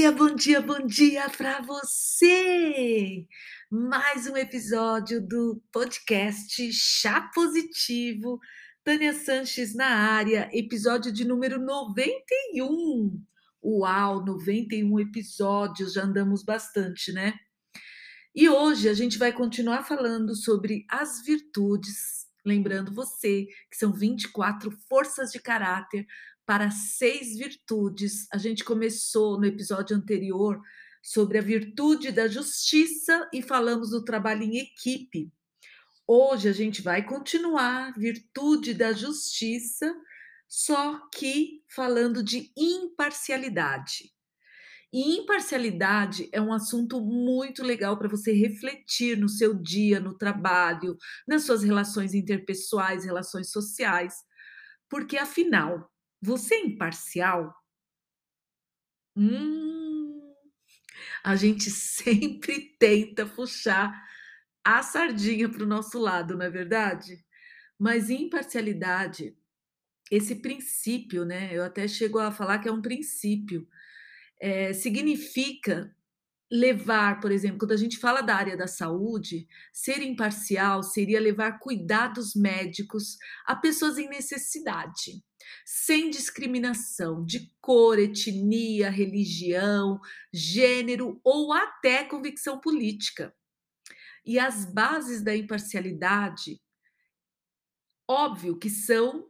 Bom dia, bom dia, bom dia para você! Mais um episódio do podcast Chá Positivo. Tânia Sanches na área, episódio de número 91. Uau, 91 episódios, já andamos bastante, né? E hoje a gente vai continuar falando sobre as virtudes, lembrando você que são 24 forças de caráter para seis virtudes. A gente começou no episódio anterior sobre a virtude da justiça e falamos do trabalho em equipe. Hoje a gente vai continuar virtude da justiça, só que falando de imparcialidade. E imparcialidade é um assunto muito legal para você refletir no seu dia, no trabalho, nas suas relações interpessoais, relações sociais, porque afinal, você é imparcial? Hum, a gente sempre tenta puxar a sardinha para o nosso lado, não é verdade? Mas imparcialidade, esse princípio, né? Eu até chego a falar que é um princípio, é, significa levar, por exemplo, quando a gente fala da área da saúde, ser imparcial seria levar cuidados médicos a pessoas em necessidade, sem discriminação de cor, etnia, religião, gênero ou até convicção política. E as bases da imparcialidade, óbvio que são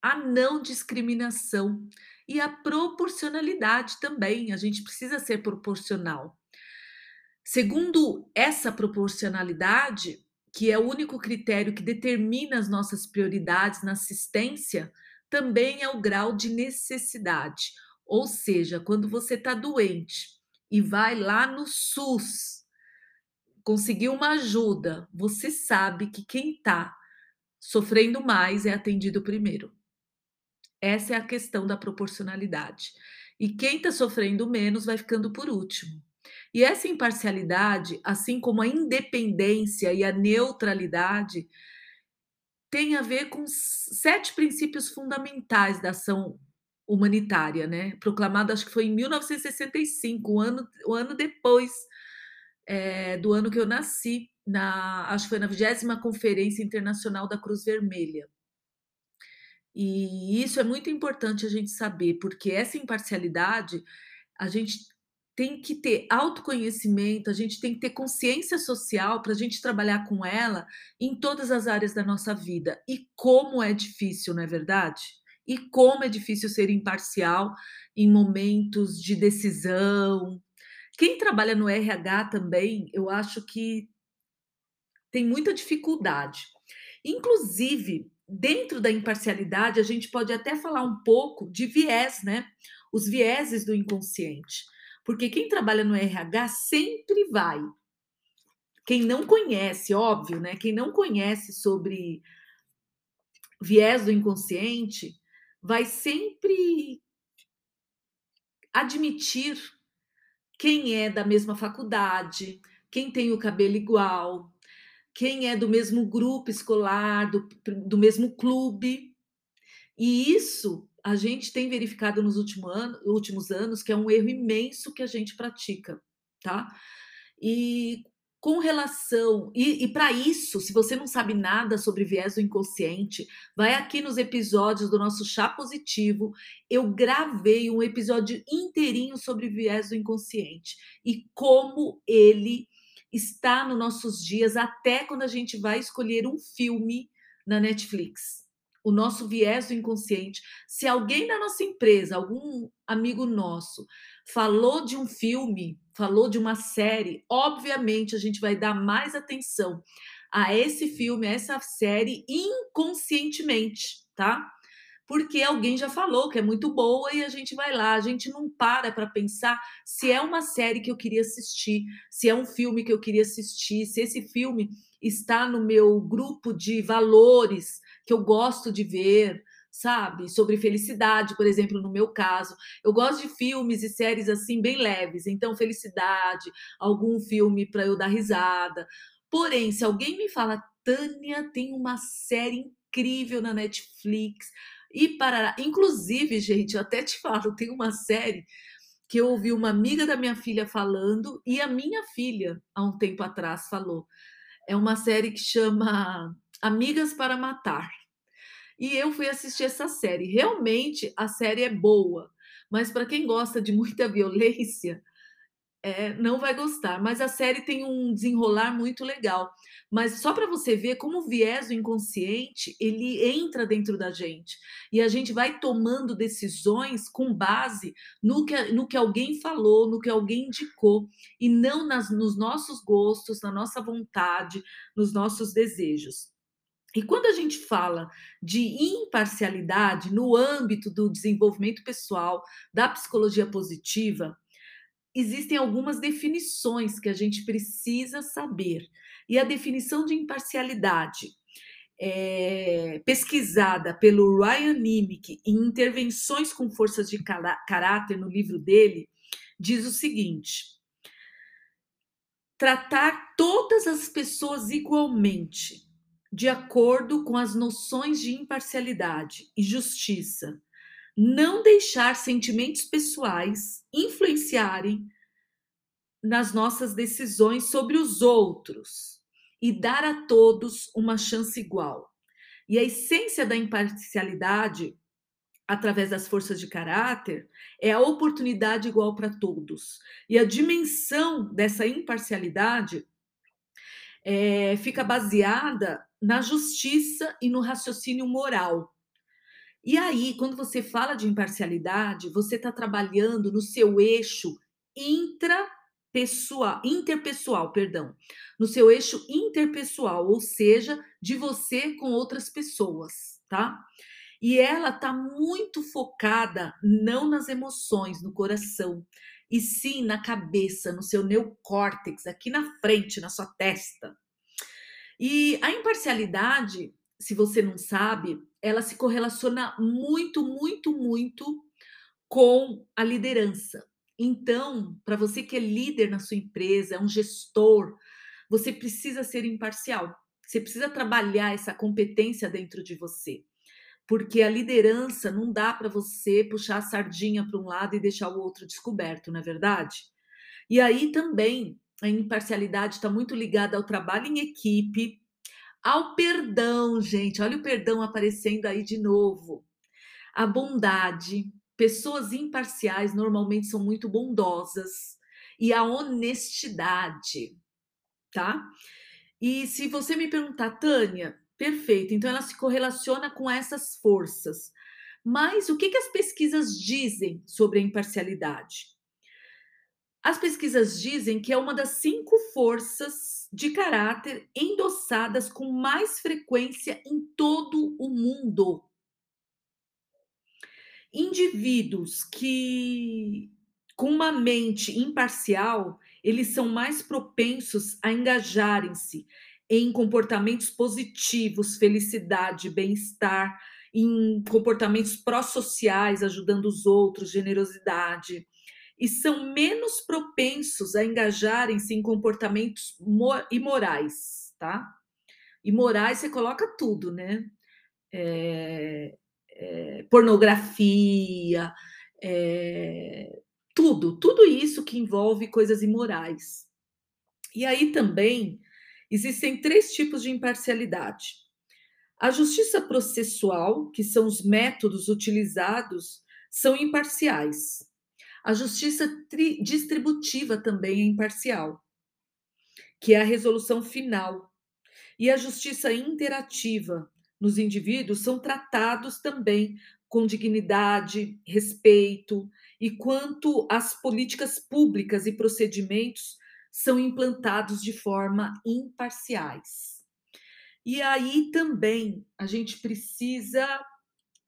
a não discriminação e a proporcionalidade também. A gente precisa ser proporcional. Segundo essa proporcionalidade, que é o único critério que determina as nossas prioridades na assistência, também é o grau de necessidade. Ou seja, quando você está doente e vai lá no SUS conseguir uma ajuda, você sabe que quem está sofrendo mais é atendido primeiro. Essa é a questão da proporcionalidade. E quem está sofrendo menos vai ficando por último. E essa imparcialidade, assim como a independência e a neutralidade, tem a ver com sete princípios fundamentais da ação humanitária, né? Proclamado, acho que foi em 1965, um ano, um ano depois é, do ano que eu nasci, na, acho que foi na 20 Conferência Internacional da Cruz Vermelha. E isso é muito importante a gente saber, porque essa imparcialidade a gente tem que ter autoconhecimento, a gente tem que ter consciência social para a gente trabalhar com ela em todas as áreas da nossa vida. E como é difícil, não é verdade? E como é difícil ser imparcial em momentos de decisão. Quem trabalha no RH também, eu acho que tem muita dificuldade. Inclusive, dentro da imparcialidade, a gente pode até falar um pouco de viés, né? Os vieses do inconsciente. Porque quem trabalha no RH sempre vai. Quem não conhece, óbvio, né? Quem não conhece sobre viés do inconsciente, vai sempre admitir quem é da mesma faculdade, quem tem o cabelo igual, quem é do mesmo grupo escolar, do, do mesmo clube. E isso a gente tem verificado nos últimos, ano, últimos anos que é um erro imenso que a gente pratica, tá? E com relação. E, e para isso, se você não sabe nada sobre viés do inconsciente, vai aqui nos episódios do nosso Chá Positivo. Eu gravei um episódio inteirinho sobre viés do inconsciente e como ele está nos nossos dias, até quando a gente vai escolher um filme na Netflix. O nosso viés do inconsciente. Se alguém da nossa empresa, algum amigo nosso, falou de um filme, falou de uma série, obviamente a gente vai dar mais atenção a esse filme, a essa série inconscientemente, tá? porque alguém já falou que é muito boa e a gente vai lá. A gente não para para pensar se é uma série que eu queria assistir, se é um filme que eu queria assistir, se esse filme está no meu grupo de valores que eu gosto de ver, sabe? Sobre felicidade, por exemplo, no meu caso. Eu gosto de filmes e séries assim bem leves, então felicidade, algum filme para eu dar risada. Porém, se alguém me fala, Tânia, tem uma série incrível na Netflix, e parará. Inclusive, gente, eu até te falo, tem uma série que eu ouvi uma amiga da minha filha falando e a minha filha, há um tempo atrás, falou. É uma série que chama Amigas para Matar. E eu fui assistir essa série. Realmente a série é boa, mas para quem gosta de muita violência, é, não vai gostar. Mas a série tem um desenrolar muito legal. Mas só para você ver como o viés do inconsciente ele entra dentro da gente e a gente vai tomando decisões com base no que, no que alguém falou, no que alguém indicou e não nas, nos nossos gostos, na nossa vontade, nos nossos desejos. E quando a gente fala de imparcialidade no âmbito do desenvolvimento pessoal, da psicologia positiva, existem algumas definições que a gente precisa saber. E a definição de imparcialidade, é, pesquisada pelo Ryan Nimick em Intervenções com Forças de Caráter, no livro dele, diz o seguinte: tratar todas as pessoas igualmente, de acordo com as noções de imparcialidade e justiça, não deixar sentimentos pessoais influenciarem nas nossas decisões sobre os outros e dar a todos uma chance igual. E a essência da imparcialidade, através das forças de caráter, é a oportunidade igual para todos. E a dimensão dessa imparcialidade é, fica baseada na justiça e no raciocínio moral. E aí, quando você fala de imparcialidade, você está trabalhando no seu eixo intrapessoal, interpessoal, perdão, no seu eixo interpessoal, ou seja, de você com outras pessoas, tá? E ela está muito focada não nas emoções, no coração, e sim na cabeça, no seu neocórtex, aqui na frente, na sua testa. E a imparcialidade, se você não sabe, ela se correlaciona muito, muito, muito com a liderança. Então, para você que é líder na sua empresa, é um gestor, você precisa ser imparcial. Você precisa trabalhar essa competência dentro de você. Porque a liderança não dá para você puxar a sardinha para um lado e deixar o outro descoberto, não é verdade? E aí também a imparcialidade está muito ligada ao trabalho em equipe, ao perdão, gente. Olha o perdão aparecendo aí de novo. A bondade. Pessoas imparciais normalmente são muito bondosas. E a honestidade, tá? E se você me perguntar, Tânia, perfeito, então ela se correlaciona com essas forças. Mas o que, que as pesquisas dizem sobre a imparcialidade? As pesquisas dizem que é uma das cinco forças de caráter endossadas com mais frequência em todo o mundo. Indivíduos que com uma mente imparcial, eles são mais propensos a engajarem-se em comportamentos positivos, felicidade, bem-estar, em comportamentos pró-sociais, ajudando os outros, generosidade e são menos propensos a engajarem-se em comportamentos imorais, tá? Imorais você coloca tudo, né? É, é, pornografia, é, tudo, tudo isso que envolve coisas imorais. E aí também existem três tipos de imparcialidade. A justiça processual, que são os métodos utilizados, são imparciais. A justiça distributiva também é imparcial, que é a resolução final. E a justiça interativa nos indivíduos são tratados também com dignidade, respeito e quanto as políticas públicas e procedimentos são implantados de forma imparciais. E aí também a gente precisa,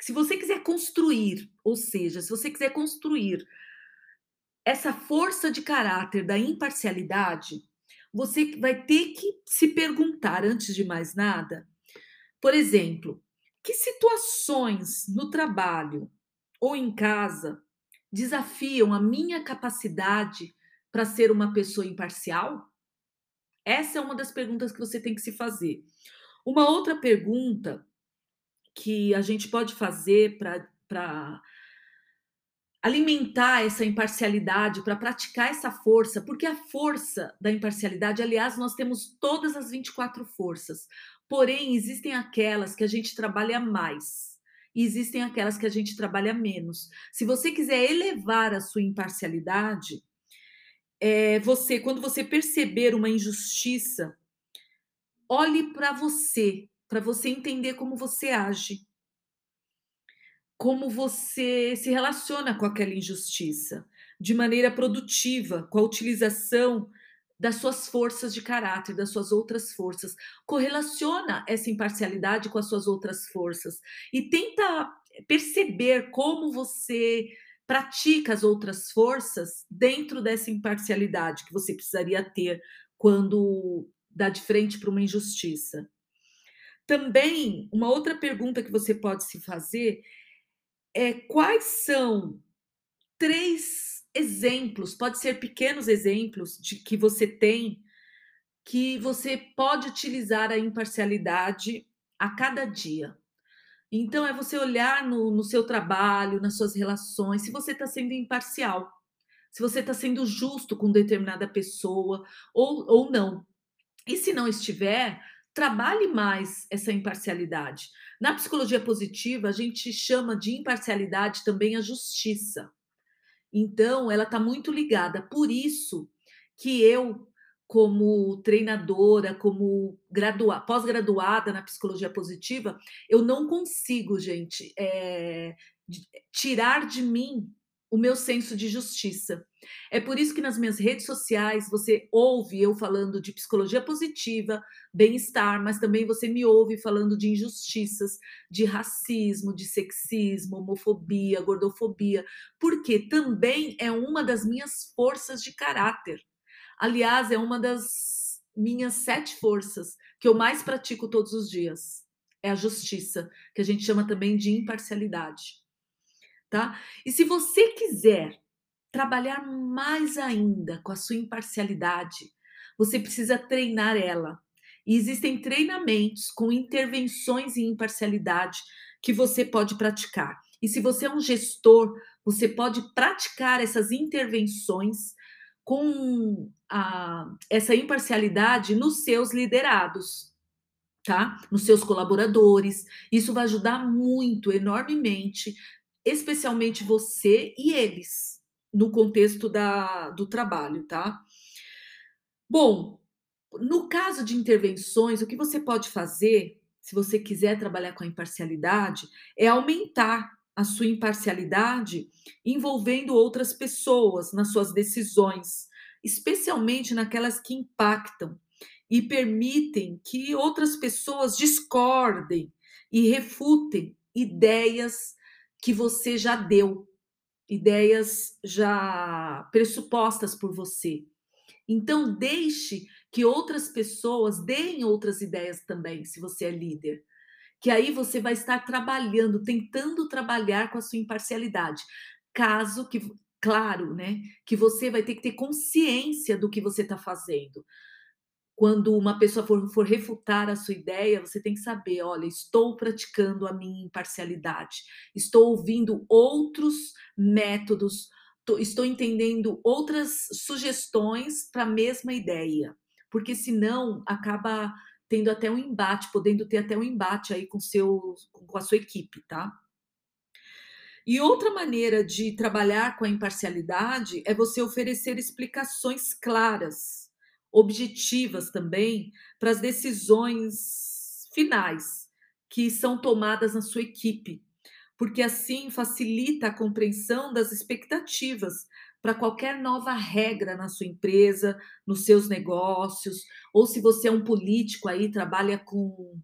se você quiser construir, ou seja, se você quiser construir essa força de caráter da imparcialidade, você vai ter que se perguntar, antes de mais nada, por exemplo, que situações no trabalho ou em casa desafiam a minha capacidade para ser uma pessoa imparcial? Essa é uma das perguntas que você tem que se fazer. Uma outra pergunta que a gente pode fazer para alimentar essa imparcialidade, para praticar essa força, porque a força da imparcialidade, aliás, nós temos todas as 24 forças, porém, existem aquelas que a gente trabalha mais. E existem aquelas que a gente trabalha menos. Se você quiser elevar a sua imparcialidade, é, você, quando você perceber uma injustiça, olhe para você, para você entender como você age como você se relaciona com aquela injustiça de maneira produtiva, com a utilização das suas forças de caráter, das suas outras forças. Correlaciona essa imparcialidade com as suas outras forças e tenta perceber como você pratica as outras forças dentro dessa imparcialidade que você precisaria ter quando dá de frente para uma injustiça. Também, uma outra pergunta que você pode se fazer é, quais são três exemplos, pode ser pequenos exemplos de que você tem que você pode utilizar a imparcialidade a cada dia. Então é você olhar no, no seu trabalho, nas suas relações, se você está sendo imparcial, se você está sendo justo com determinada pessoa ou, ou não. E se não estiver, trabalhe mais essa imparcialidade. Na psicologia positiva, a gente chama de imparcialidade também a justiça. Então, ela está muito ligada. Por isso que eu, como treinadora, como pós-graduada na psicologia positiva, eu não consigo, gente, é, tirar de mim o meu senso de justiça. É por isso que nas minhas redes sociais você ouve eu falando de psicologia positiva, bem-estar, mas também você me ouve falando de injustiças, de racismo, de sexismo, homofobia, gordofobia, porque também é uma das minhas forças de caráter. Aliás, é uma das minhas sete forças que eu mais pratico todos os dias. É a justiça, que a gente chama também de imparcialidade tá? E se você quiser trabalhar mais ainda com a sua imparcialidade, você precisa treinar ela. E existem treinamentos com intervenções em imparcialidade que você pode praticar. E se você é um gestor, você pode praticar essas intervenções com a, essa imparcialidade nos seus liderados, tá? Nos seus colaboradores. Isso vai ajudar muito, enormemente, especialmente você e eles, no contexto da, do trabalho, tá? Bom, no caso de intervenções, o que você pode fazer, se você quiser trabalhar com a imparcialidade, é aumentar a sua imparcialidade envolvendo outras pessoas nas suas decisões, especialmente naquelas que impactam e permitem que outras pessoas discordem e refutem ideias que você já deu, ideias já pressupostas por você. Então, deixe que outras pessoas deem outras ideias também, se você é líder. Que aí você vai estar trabalhando, tentando trabalhar com a sua imparcialidade. Caso que, claro, né, que você vai ter que ter consciência do que você está fazendo. Quando uma pessoa for, for, refutar a sua ideia, você tem que saber: olha, estou praticando a minha imparcialidade, estou ouvindo outros métodos, estou entendendo outras sugestões para a mesma ideia, porque senão acaba tendo até um embate, podendo ter até um embate aí com, seu, com a sua equipe, tá? E outra maneira de trabalhar com a imparcialidade é você oferecer explicações claras objetivas também para as decisões finais que são tomadas na sua equipe, porque assim facilita a compreensão das expectativas para qualquer nova regra na sua empresa, nos seus negócios, ou se você é um político aí, trabalha com,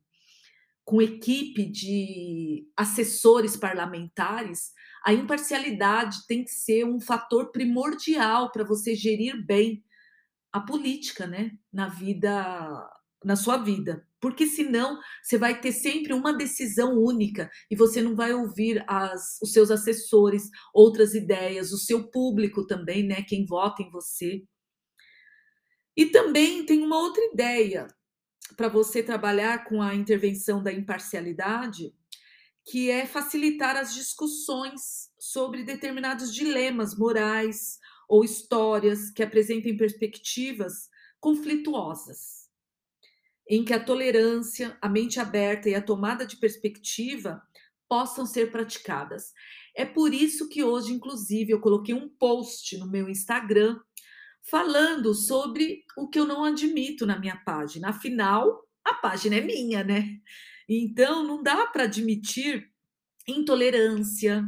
com equipe de assessores parlamentares, a imparcialidade tem que ser um fator primordial para você gerir bem a política, né, na vida, na sua vida, porque senão você vai ter sempre uma decisão única e você não vai ouvir as, os seus assessores, outras ideias, o seu público também, né, quem vota em você. E também tem uma outra ideia para você trabalhar com a intervenção da imparcialidade, que é facilitar as discussões sobre determinados dilemas morais ou histórias que apresentem perspectivas conflituosas, em que a tolerância, a mente aberta e a tomada de perspectiva possam ser praticadas. É por isso que hoje, inclusive, eu coloquei um post no meu Instagram falando sobre o que eu não admito na minha página. Afinal, a página é minha, né? Então, não dá para admitir intolerância,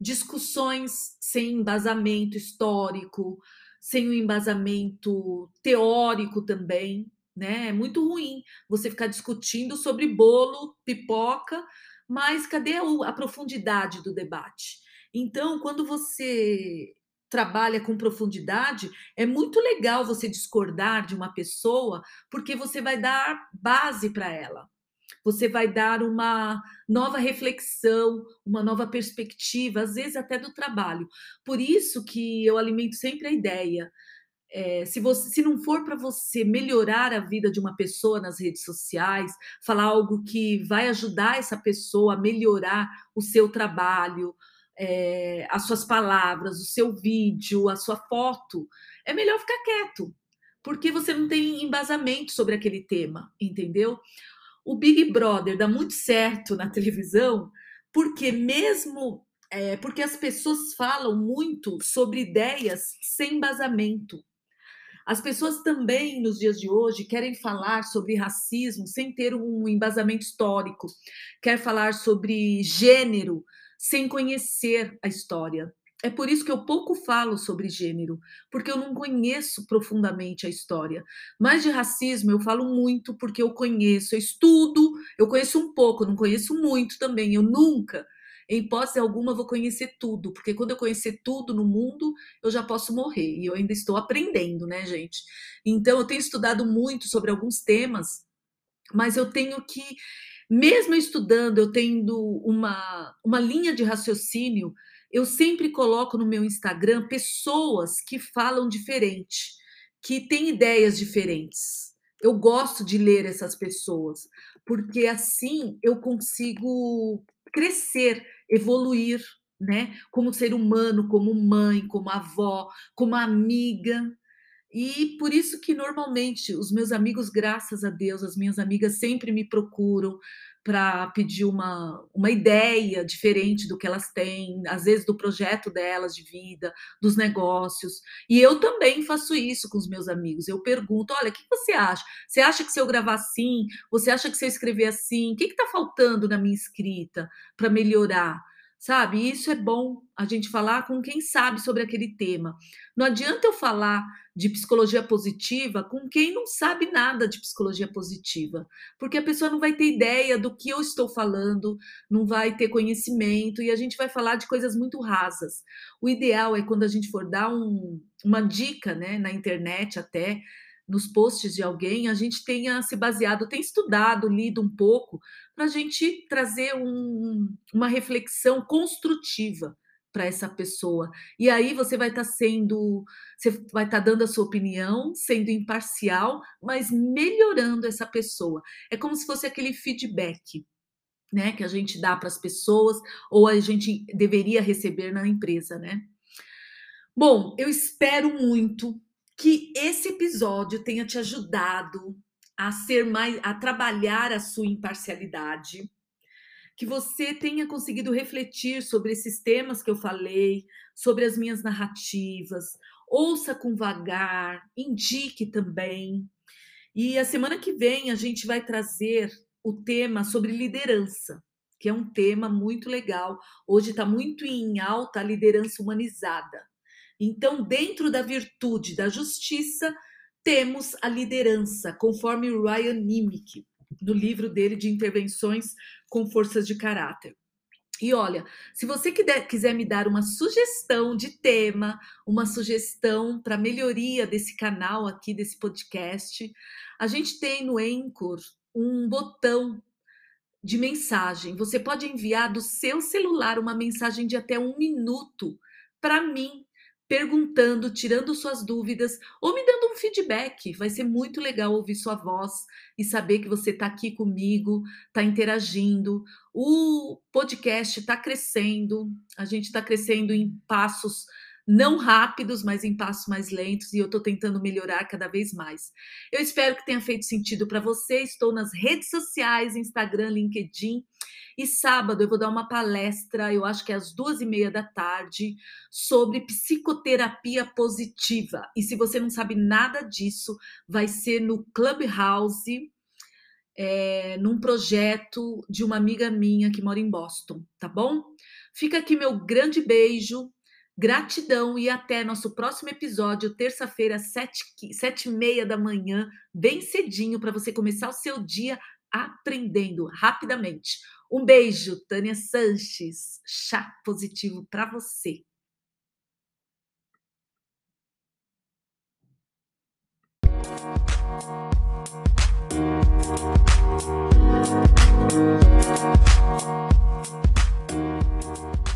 discussões sem embasamento histórico, sem um embasamento teórico também, né? É muito ruim você ficar discutindo sobre bolo, pipoca, mas cadê a profundidade do debate? Então, quando você trabalha com profundidade, é muito legal você discordar de uma pessoa, porque você vai dar base para ela. Você vai dar uma nova reflexão, uma nova perspectiva, às vezes até do trabalho. Por isso que eu alimento sempre a ideia. É, se, você, se não for para você melhorar a vida de uma pessoa nas redes sociais, falar algo que vai ajudar essa pessoa a melhorar o seu trabalho, é, as suas palavras, o seu vídeo, a sua foto, é melhor ficar quieto, porque você não tem embasamento sobre aquele tema, entendeu? O Big Brother dá muito certo na televisão, porque mesmo é, porque as pessoas falam muito sobre ideias sem embasamento. As pessoas também, nos dias de hoje, querem falar sobre racismo sem ter um embasamento histórico, quer falar sobre gênero sem conhecer a história. É por isso que eu pouco falo sobre gênero, porque eu não conheço profundamente a história. Mas de racismo eu falo muito porque eu conheço, eu estudo, eu conheço um pouco, não conheço muito também. Eu nunca, em hipótese alguma, vou conhecer tudo, porque quando eu conhecer tudo no mundo, eu já posso morrer. E eu ainda estou aprendendo, né, gente? Então eu tenho estudado muito sobre alguns temas, mas eu tenho que mesmo estudando, eu tendo uma, uma linha de raciocínio, eu sempre coloco no meu Instagram pessoas que falam diferente, que têm ideias diferentes. Eu gosto de ler essas pessoas, porque assim eu consigo crescer, evoluir, né? Como ser humano, como mãe, como avó, como amiga. E por isso que normalmente os meus amigos, graças a Deus, as minhas amigas sempre me procuram para pedir uma, uma ideia diferente do que elas têm, às vezes do projeto delas de vida, dos negócios. E eu também faço isso com os meus amigos. Eu pergunto: olha, o que você acha? Você acha que se eu gravar assim? Você acha que se eu escrever assim? O que está faltando na minha escrita para melhorar? Sabe? Isso é bom a gente falar com quem sabe sobre aquele tema. Não adianta eu falar de psicologia positiva com quem não sabe nada de psicologia positiva, porque a pessoa não vai ter ideia do que eu estou falando, não vai ter conhecimento e a gente vai falar de coisas muito rasas. O ideal é quando a gente for dar um, uma dica, né, na internet até nos posts de alguém, a gente tenha se baseado, tem estudado, lido um pouco, para a gente trazer um, uma reflexão construtiva para essa pessoa. E aí você vai estar tá sendo, você vai estar tá dando a sua opinião, sendo imparcial, mas melhorando essa pessoa. É como se fosse aquele feedback. Né, que a gente dá para as pessoas ou a gente deveria receber na empresa, né? Bom, eu espero muito que esse episódio tenha te ajudado a ser mais a trabalhar a sua imparcialidade, que você tenha conseguido refletir sobre esses temas que eu falei, sobre as minhas narrativas, ouça com vagar, indique também. E a semana que vem a gente vai trazer o tema sobre liderança, que é um tema muito legal. Hoje está muito em alta a liderança humanizada. Então, dentro da virtude da justiça, temos a liderança, conforme Ryan Nimick, no livro dele de intervenções com forças de caráter. E olha, se você quiser me dar uma sugestão de tema, uma sugestão para melhoria desse canal aqui, desse podcast, a gente tem no Anchor um botão de mensagem. Você pode enviar do seu celular uma mensagem de até um minuto para mim, perguntando, tirando suas dúvidas ou me dando um feedback. Vai ser muito legal ouvir sua voz e saber que você está aqui comigo, está interagindo. O podcast está crescendo, a gente está crescendo em passos não rápidos, mas em passos mais lentos, e eu estou tentando melhorar cada vez mais. Eu espero que tenha feito sentido para você. Estou nas redes sociais, Instagram, LinkedIn. E sábado eu vou dar uma palestra, eu acho que é às duas e meia da tarde, sobre psicoterapia positiva. E se você não sabe nada disso, vai ser no Clubhouse, é, num projeto de uma amiga minha que mora em Boston, tá bom? Fica aqui meu grande beijo Gratidão e até nosso próximo episódio, terça-feira, sete e meia da manhã, bem cedinho, para você começar o seu dia aprendendo rapidamente. Um beijo, Tânia Sanches. Chá positivo para você. Thank you.